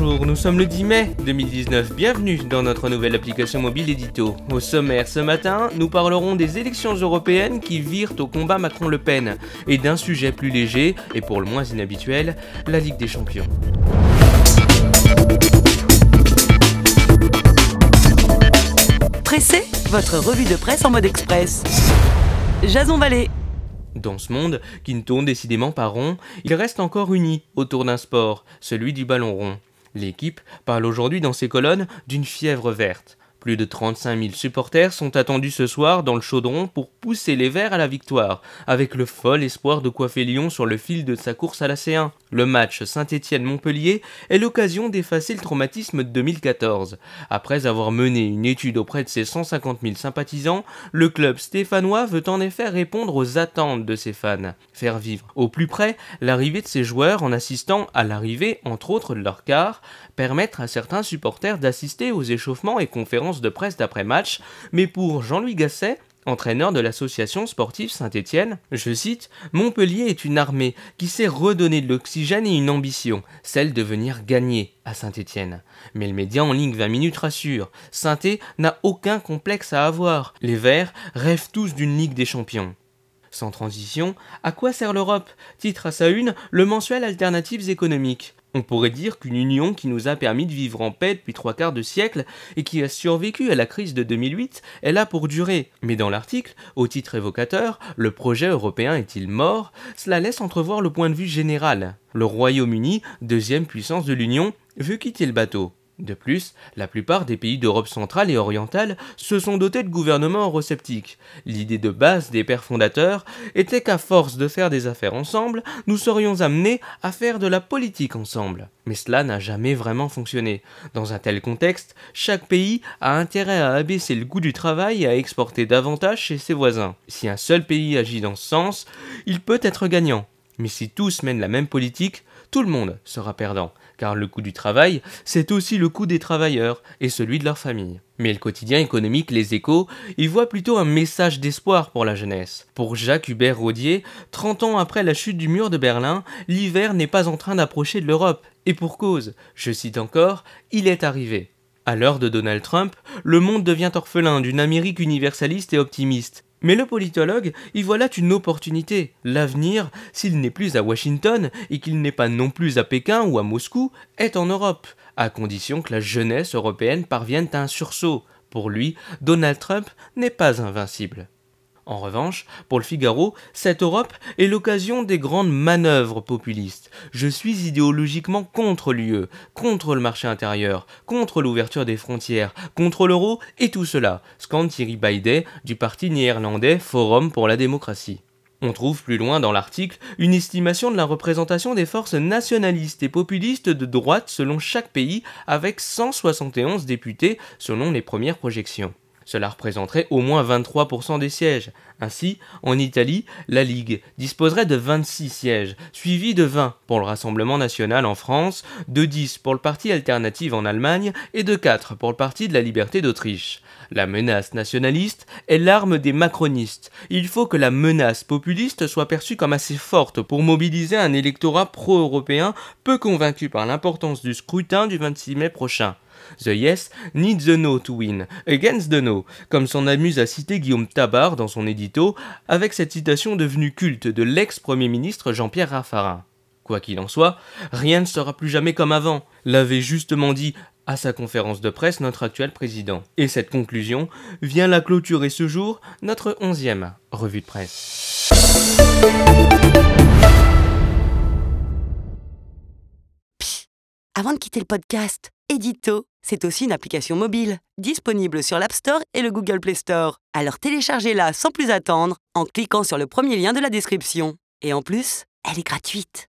bonjour, nous sommes le 10 mai 2019, bienvenue dans notre nouvelle application mobile édito. Au sommaire ce matin, nous parlerons des élections européennes qui virent au combat Macron-Le Pen, et d'un sujet plus léger, et pour le moins inhabituel, la Ligue des Champions. Pressé, votre revue de presse en mode express. Jason Vallée. Dans ce monde, qui ne tourne décidément pas rond, il reste encore uni autour d'un sport, celui du ballon rond. L'équipe parle aujourd'hui dans ses colonnes d'une fièvre verte. Plus de 35 000 supporters sont attendus ce soir dans le chaudron pour pousser les Verts à la victoire, avec le fol espoir de coiffer Lyon sur le fil de sa course à la C1. Le match Saint-Étienne-Montpellier est l'occasion d'effacer le traumatisme de 2014. Après avoir mené une étude auprès de ses 150 000 sympathisants, le club stéphanois veut en effet répondre aux attentes de ses fans, faire vivre au plus près l'arrivée de ses joueurs en assistant à l'arrivée, entre autres de leur quart, permettre à certains supporters d'assister aux échauffements et conférences de presse d'après-match, mais pour Jean-Louis Gasset, entraîneur de l'association sportive Saint-Étienne, je cite, Montpellier est une armée qui sait redonner de l'oxygène et une ambition, celle de venir gagner à Saint-Étienne. Mais le média en ligne 20 minutes rassure, saint n'a aucun complexe à avoir, les Verts rêvent tous d'une Ligue des Champions. Sans transition, à quoi sert l'Europe? Titre à sa une le mensuel Alternatives économiques. On pourrait dire qu'une union qui nous a permis de vivre en paix depuis trois quarts de siècle et qui a survécu à la crise de 2008 est là pour durer. Mais dans l'article, au titre évocateur, le projet européen est-il mort? Cela laisse entrevoir le point de vue général. Le Royaume-Uni, deuxième puissance de l'Union, veut quitter le bateau. De plus, la plupart des pays d'Europe centrale et orientale se sont dotés de gouvernements eurosceptiques. L'idée de base des pères fondateurs était qu'à force de faire des affaires ensemble, nous serions amenés à faire de la politique ensemble. Mais cela n'a jamais vraiment fonctionné. Dans un tel contexte, chaque pays a intérêt à abaisser le goût du travail et à exporter davantage chez ses voisins. Si un seul pays agit dans ce sens, il peut être gagnant. Mais si tous mènent la même politique, tout le monde sera perdant, car le coût du travail, c'est aussi le coût des travailleurs et celui de leur famille. Mais le quotidien économique Les Échos y voit plutôt un message d'espoir pour la jeunesse. Pour Jacques Hubert Rodier, 30 ans après la chute du mur de Berlin, l'hiver n'est pas en train d'approcher de l'Europe. Et pour cause, je cite encore, il est arrivé. À l'heure de Donald Trump, le monde devient orphelin d'une Amérique universaliste et optimiste. Mais le politologue y voit là une opportunité. L'avenir, s'il n'est plus à Washington et qu'il n'est pas non plus à Pékin ou à Moscou, est en Europe, à condition que la jeunesse européenne parvienne à un sursaut. Pour lui, Donald Trump n'est pas invincible. En revanche, pour le Figaro, cette Europe est l'occasion des grandes manœuvres populistes. Je suis idéologiquement contre l'UE, contre le marché intérieur, contre l'ouverture des frontières, contre l'euro et tout cela, scande Thierry Baidet du parti néerlandais Forum pour la démocratie. On trouve plus loin dans l'article une estimation de la représentation des forces nationalistes et populistes de droite selon chaque pays avec 171 députés selon les premières projections. Cela représenterait au moins 23% des sièges. Ainsi, en Italie, la Ligue disposerait de 26 sièges, suivis de 20 pour le Rassemblement national en France, de 10 pour le Parti alternative en Allemagne et de 4 pour le Parti de la liberté d'Autriche. La menace nationaliste est l'arme des macronistes. Il faut que la menace populiste soit perçue comme assez forte pour mobiliser un électorat pro-européen peu convaincu par l'importance du scrutin du 26 mai prochain. The yes needs the no to win, against the no, comme s'en amuse à citer Guillaume Tabar dans son édito, avec cette citation devenue culte de l'ex-premier ministre Jean-Pierre Raffarin. Quoi qu'il en soit, rien ne sera plus jamais comme avant, l'avait justement dit à sa conférence de presse notre actuel président. Et cette conclusion vient la clôturer ce jour notre onzième revue de presse. Avant de quitter le podcast, Edito, c'est aussi une application mobile, disponible sur l'App Store et le Google Play Store. Alors téléchargez-la sans plus attendre en cliquant sur le premier lien de la description. Et en plus, elle est gratuite.